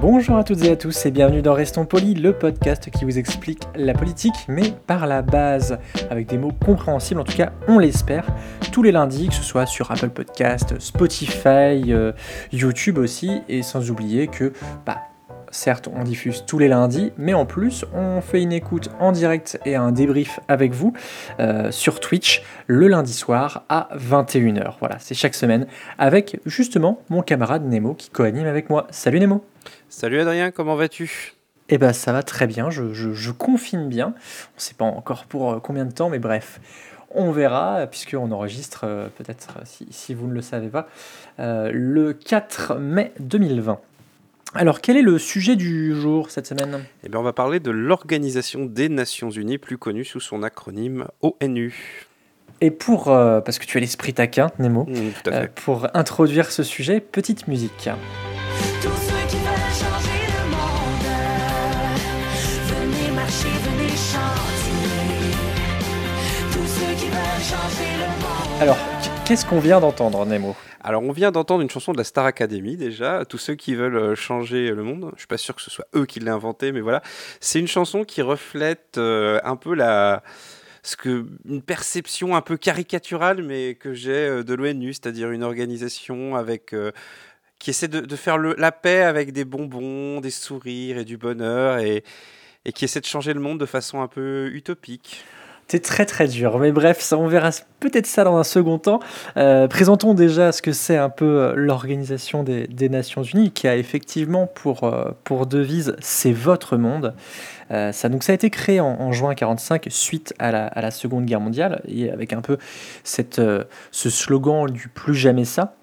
Bonjour à toutes et à tous et bienvenue dans Restons Polis, le podcast qui vous explique la politique, mais par la base, avec des mots compréhensibles, en tout cas on l'espère, tous les lundis, que ce soit sur Apple Podcast, Spotify, euh, YouTube aussi, et sans oublier que, bah, certes on diffuse tous les lundis, mais en plus on fait une écoute en direct et un débrief avec vous euh, sur Twitch le lundi soir à 21h. Voilà, c'est chaque semaine avec justement mon camarade Nemo qui co-anime avec moi. Salut Nemo Salut Adrien, comment vas-tu? Eh ben ça va très bien, je, je, je confine bien. On ne sait pas encore pour euh, combien de temps, mais bref, on verra, puisqu'on enregistre euh, peut-être, si, si, vous ne le savez pas, euh, le 4 mai 2020. Alors quel est le sujet du jour cette semaine? Eh bien on va parler de l'Organisation des Nations Unies, plus connue sous son acronyme ONU. Et pour, euh, parce que tu as l'esprit taquin, Nemo, Mmh, tout à fait. euh, pour introduire ce sujet, petite musique. Tous ceux qui veulent changer le monde, venez marcher, venez chanter. Tous ceux qui veulent changer le monde. Alors, qu'est-ce qu'on vient d'entendre, Nemo? Alors on vient d'entendre une chanson de la Star Academy déjà, tous ceux qui veulent euh, changer le monde. Je suis pas sûr que ce soit eux qui l'aient inventé, mais voilà. C'est une chanson qui reflète euh, un peu la ce que une perception un peu caricaturale, mais que j'ai euh, de l'ONU, c'est-à-dire une organisation avec euh, qui essaie de, faire la paix avec des bonbons, des sourires et du bonheur, et qui essaie de changer le monde de façon un peu utopique. C'est très très dur, mais bref, ça, on verra peut-être ça dans un second temps. Euh, présentons déjà ce que c'est un peu euh, l'Organisation des, Nations Unies, qui a effectivement pour, euh, devise « C'est votre monde ça, donc, ça a été créé en, juin 1945, suite à la, Seconde Guerre mondiale, et avec un peu ce slogan du « plus jamais ça ».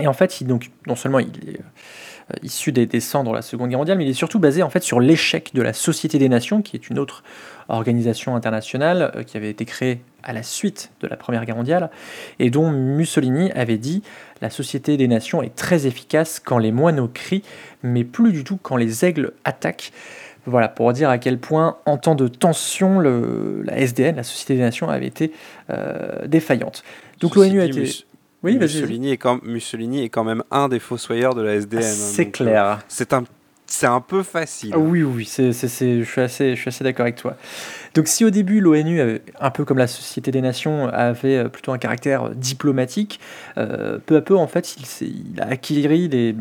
Et en fait, il, donc, non seulement il est euh, issu des, des cendres de la Seconde Guerre mondiale, mais il est surtout basé en fait sur l'échec de la Société des Nations, qui est une autre organisation internationale euh, qui avait été créée à la suite de la Première Guerre mondiale, et dont Mussolini avait dit la Société des Nations est très efficace quand les moineaux crient, mais plus du tout quand les aigles attaquent. Voilà, pour dire à quel point, en temps de tension, le, la SDN, la Société des Nations, avait été euh, défaillante. Donc l'ONU a été... Mus- Oui. Mussolini, est quand, Mussolini est quand même un des fossoyeurs de la SDN. hein, C'est donc, clair. euh, C'est un, c'est un peu facile. Ah Oui, oui, c'est, je suis assez, je suis assez d'accord avec toi. Donc, si au début l'ONU, un peu comme la Société des Nations, avait euh, plutôt un caractère diplomatique, euh, peu à peu, en fait, il, il a acquis des,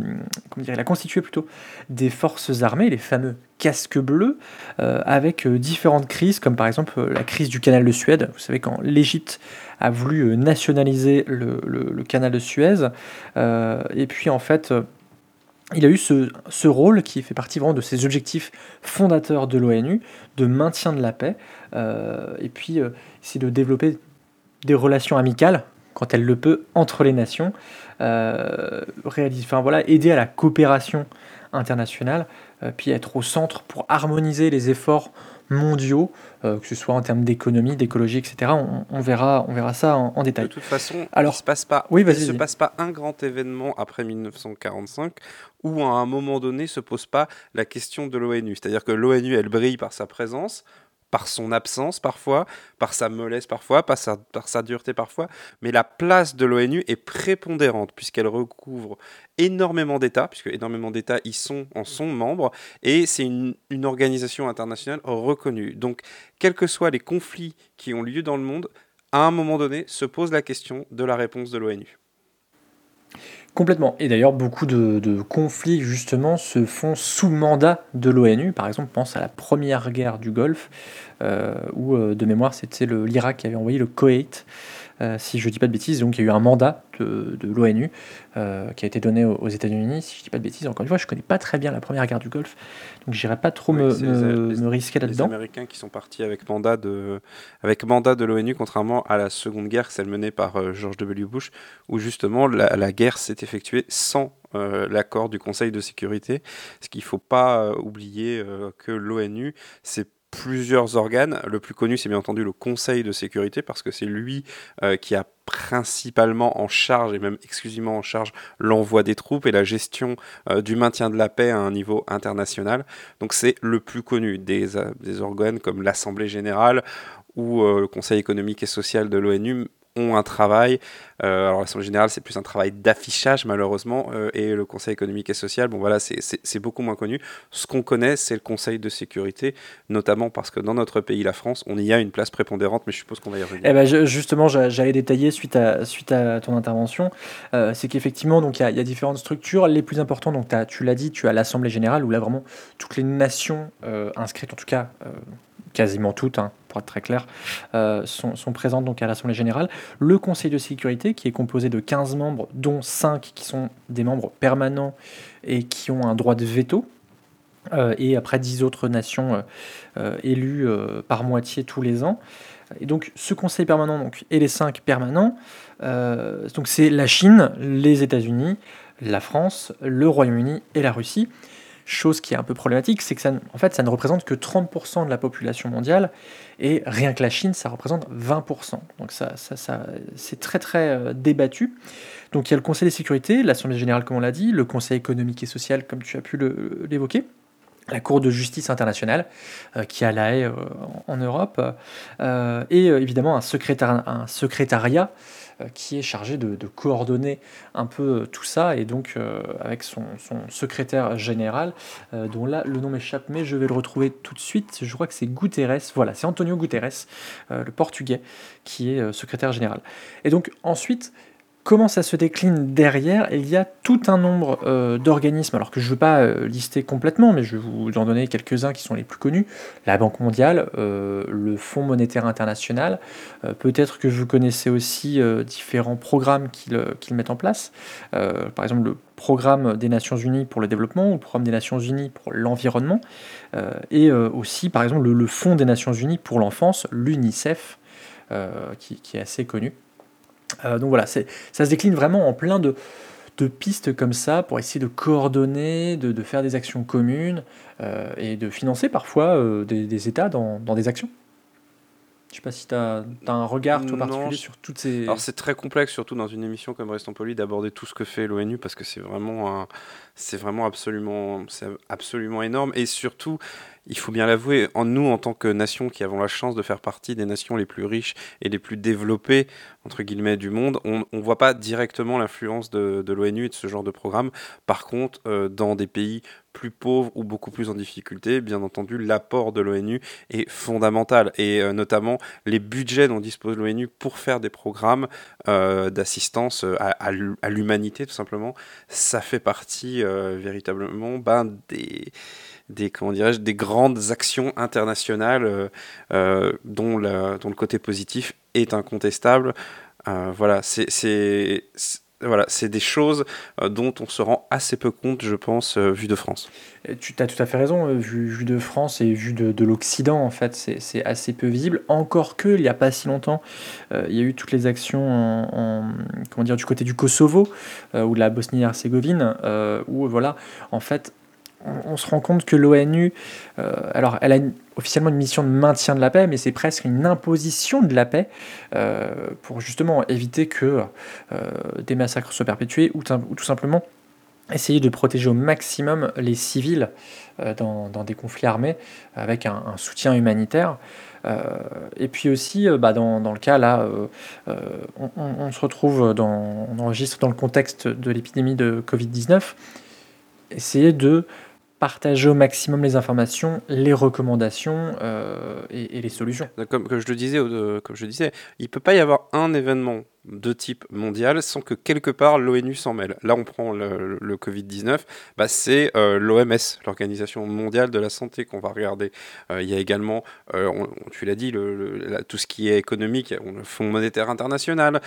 comment dire, il a constitué plutôt des forces armées, les fameux casques bleus, euh, avec euh, différentes crises, comme par exemple euh, la crise du canal de Suède. Vous savez, quand l'Égypte a voulu nationaliser le, le- canal de Suez, et puis en fait. il a eu ce, ce rôle qui fait partie vraiment de ses objectifs fondateurs de l'ONU, de maintien de la paix, et puis euh, essayer de développer des relations amicales, quand elle le peut, entre les nations, réaliser, enfin, voilà, aider à la coopération internationale, euh, puis être au centre pour harmoniser les efforts mondiaux, euh, que ce soit en termes d'économie, d'écologie, etc. On, on verra, on verra ça en, en De détail. toute façon, Alors- il se passe pas, Oui, il se passe pas un grand événement après 1945 où à un moment donné se pose pas la question de l'ONU. C'est-à-dire que l'ONU, elle brille par sa présence, par son absence parfois, par sa mollesse parfois, par sa, dureté parfois, mais la place de l'ONU est prépondérante puisqu'elle recouvre énormément d'États, puisque énormément d'États y sont, en sont membres, et c'est une organisation internationale reconnue. Donc, quels que soient les conflits qui ont lieu dans le monde, à un moment donné, se pose la question de la réponse de l'ONU. Complètement. Et d'ailleurs, beaucoup de, conflits, justement, se font sous mandat de l'ONU. Par exemple, pense à la première guerre du Golfe, euh, où, euh, de mémoire, c'était l'Irak qui avait envoyé le Koweït euh, si je dis pas de bêtises. Donc il y a eu un mandat de, de l'ONU euh, qui a été donné aux, aux États-Unis, si je dis pas de bêtises. Encore une fois, je connais pas très bien la première guerre du Golfe, donc j'irai pas trop Oui, me, me- les- me risquer Les là-dedans. Américains qui sont partis avec mandat de, avec mandat de l'ONU, contrairement à la Seconde Guerre, celle menée par euh, George W. Bush, où justement la, la guerre s'est effectuée sans euh, l'accord du Conseil de sécurité. Ce qu'il ne faut pas euh, oublier que l'ONU, c'est plusieurs organes. Le plus connu, c'est bien entendu le Conseil de sécurité, parce que c'est lui euh, qui a principalement en charge, et même exclusivement en charge, l'envoi des troupes et la gestion euh, du maintien de la paix à un niveau international. Donc c'est le plus connu des, euh, organes comme l'Assemblée générale ou le Conseil économique et social de l'ONU ont un travail. Euh, alors l'Assemblée générale, c'est plus un travail d'affichage malheureusement, euh, et le Conseil économique et social, bon voilà, c'est- beaucoup moins connu. Ce qu'on connaît, c'est le Conseil de sécurité, notamment parce que dans notre pays, la France, on y a une place prépondérante, mais je suppose qu'on va y revenir. Eh ben, justement, j'a- j'allais détailler suite à, suite à ton intervention. Euh, c'est qu'effectivement, il y, a- différentes structures. Les plus importantes, donc tu l'as dit, tu as l'Assemblée générale où là vraiment toutes les nations inscrites, en tout cas quasiment toutes, hein, pour être très clair, euh, sont, présentes donc à l'Assemblée générale. Le Conseil de sécurité qui est composé de 15 membres, dont 5 qui sont des membres permanents et qui ont un droit de veto. Euh, et après 10 autres nations euh, élues par moitié tous les ans. Et donc ce conseil permanent et les cinq permanents, donc c'est la Chine, les États-Unis, la France, le Royaume-Uni et la Russie. Chose qui est un peu problématique, c'est que ça, en fait, ne représente que 30% de la population mondiale, et rien que la Chine, ça représente 20%. Donc ça, c'est très très euh, débattu. Donc il y a le Conseil de sécurité, l'Assemblée générale comme on l'a dit, le Conseil économique et social comme tu as pu l'évoquer, la Cour de justice internationale euh, qui à La Haye euh, en, Europe, et évidemment un, secrétar- un secrétariat qui est chargé de, coordonner un peu euh, tout ça, et donc euh, avec son, son secrétaire général, euh, dont là le nom m'échappe, mais je vais le retrouver tout de suite, je crois que c'est Guterres, voilà, c'est Antonio Guterres, euh, le portugais, qui est euh, secrétaire général. Et donc ensuite, Comment ça se décline derrière Il y a tout un nombre euh, d'organismes, alors que je ne veux pas euh, lister complètement, mais je vais vous en donner quelques-uns qui sont les plus connus. La Banque mondiale, euh, le Fonds monétaire international, peut-être que vous connaissez aussi différents programmes qu'ils mettent en place. Par exemple, le programme des Nations Unies pour le développement ou le programme des Nations Unies pour l'environnement. Et aussi, par exemple, le, Fonds des Nations Unies pour l'enfance, l'UNICEF, qui est assez connu. Euh, donc voilà, ça se décline vraiment en plein de, de pistes comme ça pour essayer de coordonner, de, de faire des actions communes euh, et de financer parfois euh, des, des États dans, dans des actions. Je sais pas si tu as, un regard toi, particulier sur toutes ces... Alors c'est très complexe, surtout dans une émission comme Restons Polis, d'aborder tout ce que fait l'ONU parce que c'est vraiment, un- c'est vraiment absolument, absolument énorme et surtout, il faut bien l'avouer, en nous en tant que nation qui avons la chance de faire partie des nations les plus riches et les plus développées entre guillemets du monde, on ne voit pas directement l'influence de, de l'ONU et de ce genre de programme. Par contre, euh, dans des pays plus pauvres ou beaucoup plus en difficulté, bien entendu, l'apport de l'ONU est fondamental et euh, notamment les budgets dont dispose l'ONU pour faire des programmes euh, d'assistance à, à l'hu- à l'humanité tout simplement, ça fait partie véritablement ben, des, des, comment dirais-je, des grandes actions internationales euh, euh, dont, la- dont le côté positif est incontestable. Euh, voilà, c'est- voilà, c'est des choses euh, dont on se rend assez peu compte, je pense, euh, vu de France. Tu as tout à fait raison, euh, vu, vu de France et vu de, de l'Occident, en fait, c'est assez peu visible. Encore que, il n'y a pas si longtemps, il y a eu toutes les actions en, en- comment dire, du côté du Kosovo ou de la Bosnie-Herzégovine, où, voilà, en fait, on, on se rend compte que l'ONU, alors, elle a une- officiellement une mission de maintien de la paix, mais c'est presque une imposition de la paix euh, pour justement éviter que euh, des massacres soient perpétués ou, tout simplement essayer de protéger au maximum les civils euh, dans, des conflits armés avec un, soutien humanitaire. Et puis aussi, bah, dans, le cas là, on, on- on se retrouve dans, on enregistre dans le contexte de l'épidémie de Covid-19, essayer de partager au maximum les informations, les recommandations euh, et, les solutions. Comme, je le disais, euh, comme je le disais, il peut pas y avoir un événement de type mondial sans que quelque part l'ONU s'en mêle. Là, on prend le, le Covid-19, bah, c'est euh, l'OMS, l'Organisation mondiale de la santé, qu'on va regarder. Euh, il y a également, euh, tu l'as dit, tout ce qui est économique, le Fonds monétaire international,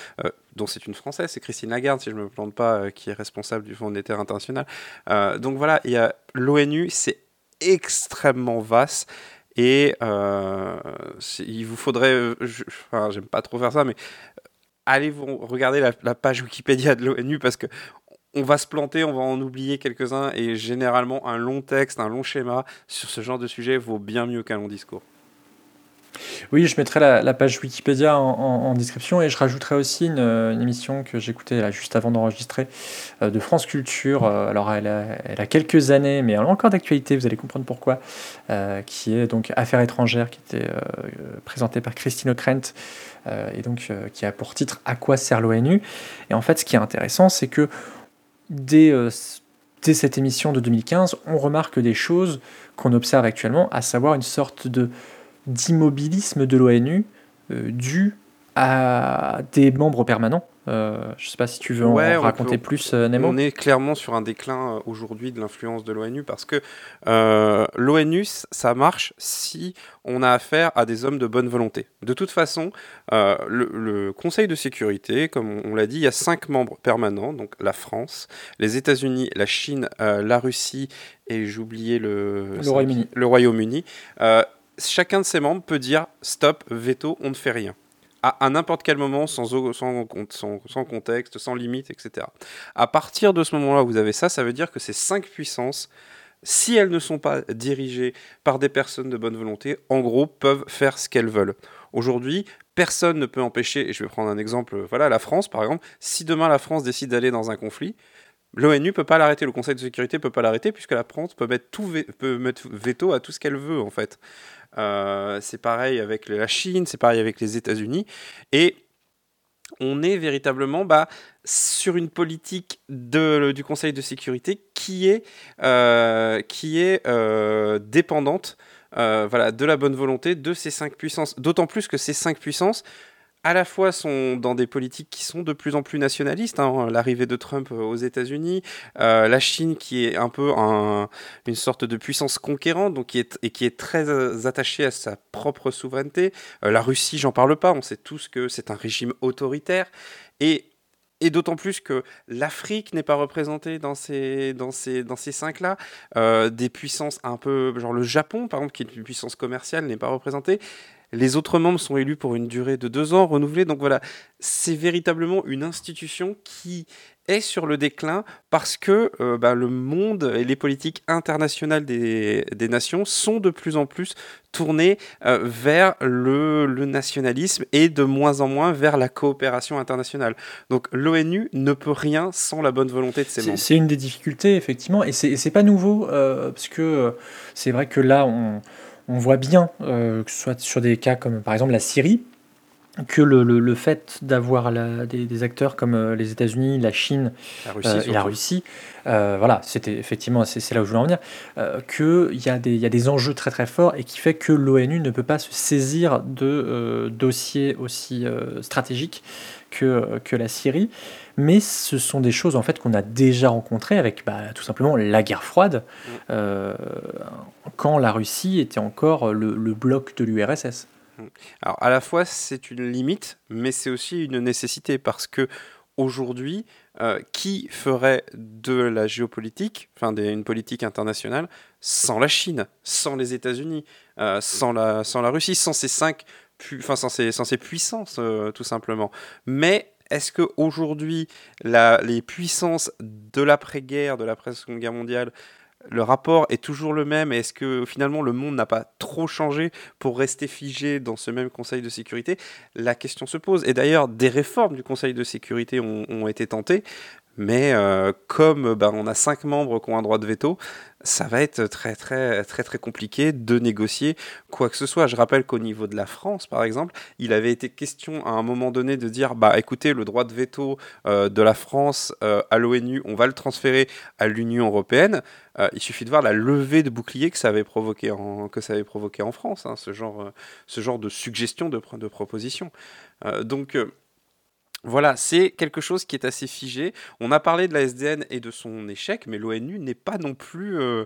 dont c'est une Française, c'est Christine Lagarde, si je ne me plante pas, qui est responsable du Fonds monétaire international. Donc voilà, il y a l'ONU, c'est extrêmement vaste. Et il vous faudrait, enfin, j'aime pas trop faire ça, mais allez vous regarder la, page Wikipédia de l'ONU parce que on va se planter, on va en oublier quelques-uns et généralement un long texte, un long schéma sur ce genre de sujet vaut bien mieux qu'un long discours. Oui, je mettrai la, page Wikipédia en, description et je rajouterai aussi une, émission que j'écoutais juste avant d'enregistrer euh, de France Culture. Euh, alors, elle a, quelques années, mais elle est encore d'actualité, vous allez comprendre pourquoi. euh, qui est donc Affaires étrangères, qui était présentée par Christine Ockrent euh, et donc qui a pour titre À quoi sert l'ONU? Et en fait, ce qui est intéressant, c'est que dès cette émission de 2015, on remarque des choses qu'on observe actuellement, à savoir une sorte de d'immobilisme de l'ONU euh, dû à des membres permanents. Euh, je ne sais pas si tu veux en Ouais, on raconter peut- plus, euh, Nemo. On est clairement sur un déclin euh, aujourd'hui de l'influence de l'ONU parce que l'ONU, ça marche si on a affaire à des hommes de bonne volonté. De toute façon, le, le Conseil de sécurité, comme on, on l'a dit, il y a cinq membres permanents, donc la France, les États-Unis, la Chine, la Russie et j'oubliais le, Le Royaume-Uni. le Royaume-Uni. Chacun de ces membres peut dire stop, veto, on ne fait rien. À, n'importe quel moment, sans, sans, sans- contexte, sans limite, etc. À partir de ce moment-là, vous avez ça, ça veut dire que ces cinq puissances, si elles ne sont pas dirigées par des personnes de bonne volonté, en gros, peuvent faire ce qu'elles veulent. Aujourd'hui, personne ne peut empêcher, et je vais prendre un exemple, voilà, la France par exemple, si demain la France décide d'aller dans un conflit, l'ONU peut pas l'arrêter, le Conseil de sécurité peut pas l'arrêter, puisque la France peut mettre, tout peut mettre veto à tout ce qu'elle veut, en fait. Euh, c'est pareil avec la Chine, c'est pareil avec les États-Unis, et on est véritablement bah, sur une politique du Conseil de sécurité qui est, euh, euh, dépendante de la bonne volonté de ces cinq puissances. D'autant plus que ces cinq puissances, à la fois, sont dans des politiques qui sont de plus en plus nationalistes. hein. L'arrivée de Trump aux États-Unis, euh, la Chine qui est un peu un- une sorte de puissance conquérante, donc qui est, et qui est très euh, attachée à sa propre souveraineté. Euh, la Russie, j'en parle pas. On sait tous que c'est un régime autoritaire. Et et d'autant plus que l'Afrique n'est pas représentée dans ces, dans ces, dans ces cinq-là. Euh, des puissances un peu, genre le Japon, par exemple, qui est une puissance commerciale, n'est pas représentée. Les autres membres sont élus pour une durée de deux ans, renouvelés. Donc voilà, c'est véritablement une institution qui est sur le déclin parce que euh, bah, le monde et les politiques internationales des, des nations sont de plus en plus tournées euh, vers le, le nationalisme et de moins en moins vers la coopération internationale. Donc l'ONU ne peut rien sans la bonne volonté de ses membres. c'est une des difficultés, effectivement, et c'est pas nouveau, euh, parce que c'est vrai que là, on, on voit bien, euh, que ce soit sur des cas comme par exemple la Syrie, que le, le- le fait d'avoir des, des acteurs comme euh, les États-Unis, la Chine La Russie, euh, et la. Russie, euh, voilà, c'était effectivement, c'est là où je voulais en venir, qu'il y, a des- il y a des enjeux très très forts et qui fait que l'ONU ne peut pas se saisir de dossiers aussi stratégiques que, que la Syrie. Mais ce sont des choses en fait qu'on a déjà rencontrées avec bah, tout simplement la guerre froide, euh, quand la Russie était encore le, le bloc de l'URSS. Alors à la fois c'est une limite, mais c'est aussi une nécessité parce que aujourd'hui, euh, qui ferait de la géopolitique, enfin une politique internationale, sans la Chine, sans les États-Unis, euh, sans, la, sans la Russie, sans ces cinq, enfin sans ces, sans ces puissances euh, tout simplement. Mais est-ce que aujourd'hui la- les puissances de l'après-guerre, de l'après-seconde guerre mondiale, le rapport est toujours le même Est-ce que finalement le monde n'a pas trop changé pour rester figé dans ce même Conseil de sécurité? La question se pose. Et d'ailleurs, des réformes du Conseil de sécurité ont été tentées, mais euh, comme bah, on a cinq membres qui ont un droit de veto, ça va être très très très très compliqué de négocier quoi que ce soit. Je rappelle qu'au niveau de la France, par exemple, il avait été question à un moment donné de dire bah écoutez, le droit de veto euh, de la France euh, à l'ONU, on va le transférer à l'Union européenne. Il suffit de voir la levée de bouclier que ça avait provoqué en, que ça avait provoqué en France, hein, ce, genre, ce genre de suggestion, de, de proposition. Donc, Voilà, c'est quelque chose qui est assez figé. On a parlé de la SDN et de son échec, mais l'ONU n'est pas non plus... euh,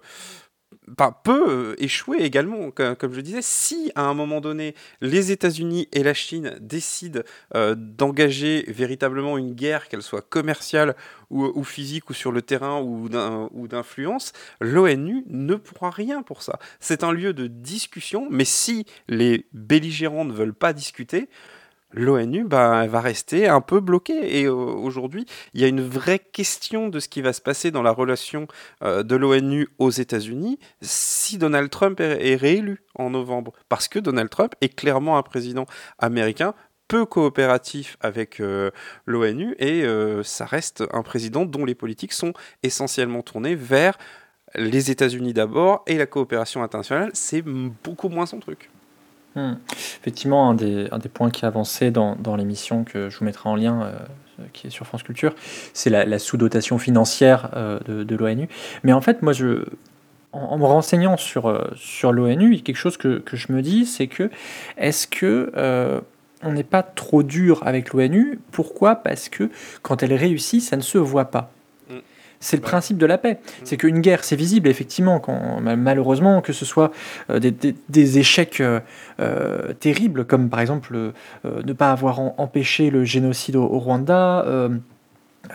peut euh, échouer également, co- comme, je disais, si à un moment donné les États-Unis et la Chine décident euh, d'engager véritablement une guerre, qu'elle soit commerciale ou, physique ou sur le terrain ou d'influence, l'ONU ne pourra rien pour ça. C'est un lieu de discussion, mais si les belligérants ne veulent pas discuter, l'ONU elle va rester un peu bloquée. Et euh, aujourd'hui, il y a une vraie question de ce qui va se passer dans la relation euh, de l'ONU aux États-Unis si Donald Trump est, réélu en novembre. Parce que Donald Trump est clairement un président américain peu coopératif avec euh, l'ONU et ça reste un président dont les politiques sont essentiellement tournées vers les États-Unis d'abord et la coopération internationale, c'est beaucoup moins son truc. Hmm. Effectivement, un des, points qui est avancé dans, l'émission que je vous mettrai en lien, euh, qui est sur France Culture, c'est la, sous-dotation financière euh, de, l'ONU. Mais en fait, moi, en, me renseignant sur, euh, l'ONU, quelque chose que, je me dis, c'est que est-ce que on n'est pas trop dur avec l'ONU? Pourquoi? Parce que quand elle réussit, ça ne se voit pas. Mm. C'est le Ouais. principe de la paix. C'est qu'une guerre, c'est visible, effectivement, quand, ma- malheureusement, que ce soit euh, des, des- des échecs euh, euh, terribles, comme par exemple euh, ne pas avoir empêché le génocide au, au Rwanda, euh,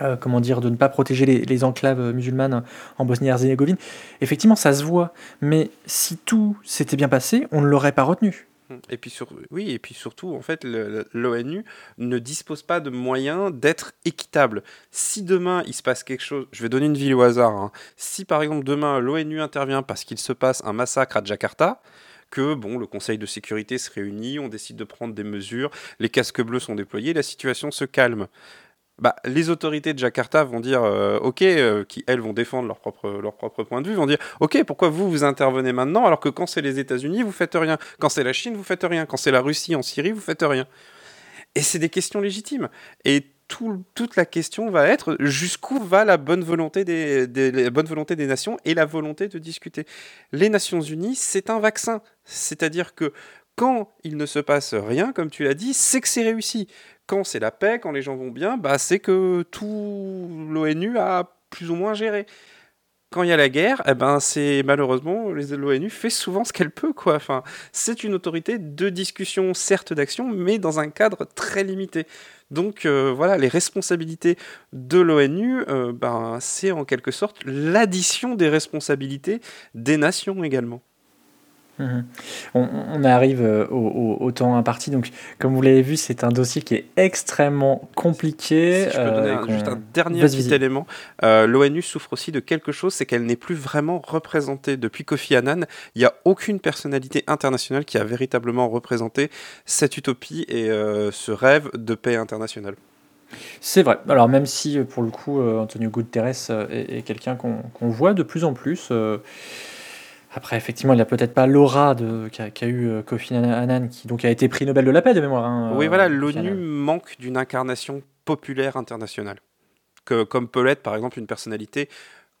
euh, comment dire, de ne pas protéger les, les enclaves musulmanes en Bosnie-Herzégovine. Effectivement, ça se voit, mais si tout s'était bien passé, on ne l'aurait pas retenu. Et puis surtout, en fait, l'ONU ne dispose pas de moyens d'être équitable. Si demain il se passe quelque chose, je vais donner une ville au hasard. hein. Si par exemple demain l'ONU intervient parce qu'il se passe un massacre à Jakarta, que bon, le Conseil de sécurité se réunit, on décide de prendre des mesures, les casques bleus sont déployés, la situation se calme. Bah, les autorités de Jakarta vont dire, euh, ok, euh, qui elles vont défendre leur propre, leur propre point de vue, vont dire, ok, pourquoi vous vous intervenez maintenant alors que quand c'est les États-Unis, vous faites rien, quand c'est la Chine, vous faites rien, quand c'est la Russie en Syrie, vous faites rien. Et c'est des questions légitimes. Et tout- toute la question va être jusqu'où va la bonne volonté des, bonne volonté des nations et la volonté de discuter. Les Nations Unies, c'est un vaccin. C'est-à-dire que quand il ne se passe rien, comme tu l'as dit, c'est que c'est réussi. Quand c'est la paix, quand les gens vont bien, bah, c'est que tout l'ONU a plus ou moins géré. Quand il y a la guerre, eh ben c'est malheureusement l'ONU fait souvent ce qu'elle peut quoi. Enfin, c'est une autorité de discussion, certes d'action, mais dans un cadre très limité. Donc euh, voilà, les responsabilités de l'ONU, euh, ben, c'est en quelque sorte l'addition des responsabilités des nations également. Mhm. On, on arrive euh, au, au- au temps imparti, donc comme vous l'avez vu, c'est un dossier qui est extrêmement compliqué. Si je peux donner euh, un- qu'on- juste un dernier petit élément, euh, l'ONU souffre aussi de quelque chose, c'est qu'elle n'est plus vraiment représentée. Depuis Kofi Annan, il n'y a aucune personnalité internationale qui a véritablement représenté cette utopie et euh, ce rêve de paix internationale. C'est vrai. Alors même si pour le coup Antonio Guterres est, est quelqu'un qu'on voit de plus en plus. euh, après effectivement il n'a peut-être pas l'aura de- qu'a eu euh, Kofi Annan qui donc a été prix Nobel de la paix de mémoire. hein, oui, euh, voilà, Kofi l'ONU manque d'une incarnation populaire internationale. Que, comme peut l'être, par exemple, une personnalité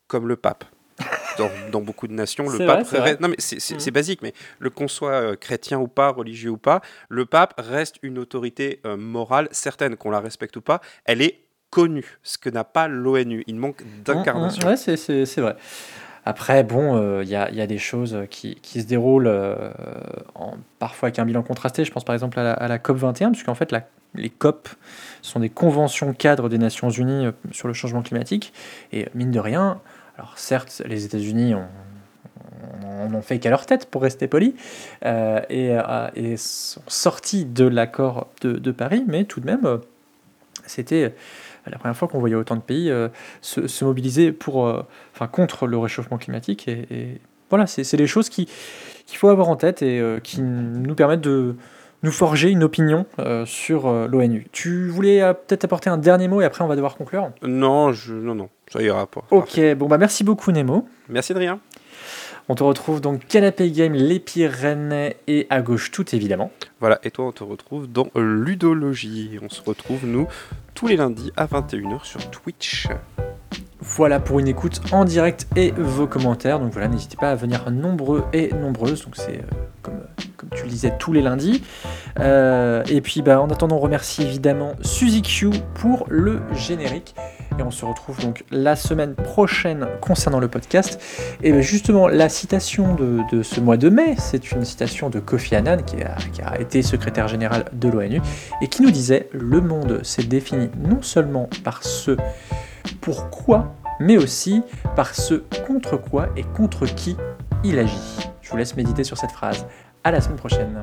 comme le pape. Dans, dans beaucoup de nations, le pape vrai, reste- Non, mais c'est c'est- basique, mais le qu'on soit euh, chrétien ou pas, religieux ou pas, le pape reste une autorité euh, morale certaine, qu'on la respecte ou pas. Elle est connue, ce que n'a pas l'ONU. Il manque d'incarnation. Mm, mm, Ouais, c'est- c'est c'est vrai. Après, bon, euh, il y, a, il y a des choses qui, se déroulent euh, parfois avec un bilan contrasté. Je pense par exemple à la, COP 21, puisqu'en fait, les COP sont des conventions cadres des Nations Unies euh, sur le changement climatique. Et mine de rien, alors certes, les États-Unis ont, fait qu'à leur tête, pour rester poli, euh, et, euh, sont sortis de l'accord de, Paris, mais tout de même, euh, c'était la première fois qu'on voyait autant de pays euh, se, se mobiliser pour, euh, enfin, contre le réchauffement climatique. Et, et voilà, c'est des choses qui- qu'il faut avoir en tête et euh, qui nous permettent de nous forger une opinion sur l'ONU. Tu voulais peut-être apporter un dernier mot et après on va devoir conclure? Non, je, non, non, ça ira pas. Ok, bon bah merci beaucoup Nemo. Merci de rien. On te retrouve donc Canapé Game, les Pyrénées et à gauche tout évidemment. Voilà, et toi, on te retrouve dans Ludologie. On se retrouve, nous, tous les lundis à 21h sur Twitch. Voilà pour une écoute en direct et vos commentaires. Donc voilà, n'hésitez pas à venir nombreux et nombreuses. Donc c'est euh, comme, comme tu le disais, tous les lundis. Euh, et puis, bah, en attendant, on remercie évidemment Suzy Q pour le générique. Et on se retrouve donc la semaine prochaine concernant le podcast. Et ben, justement, la citation de, ce mois de mai, c'est une citation de Kofi Annan, qui a, qui a été secrétaire général de l'ONU, et qui nous disait Le monde s'est défini non seulement par ce pourquoi, mais aussi par ce contre quoi et contre qui il agit. Je vous laisse méditer sur cette phrase. À la semaine prochaine.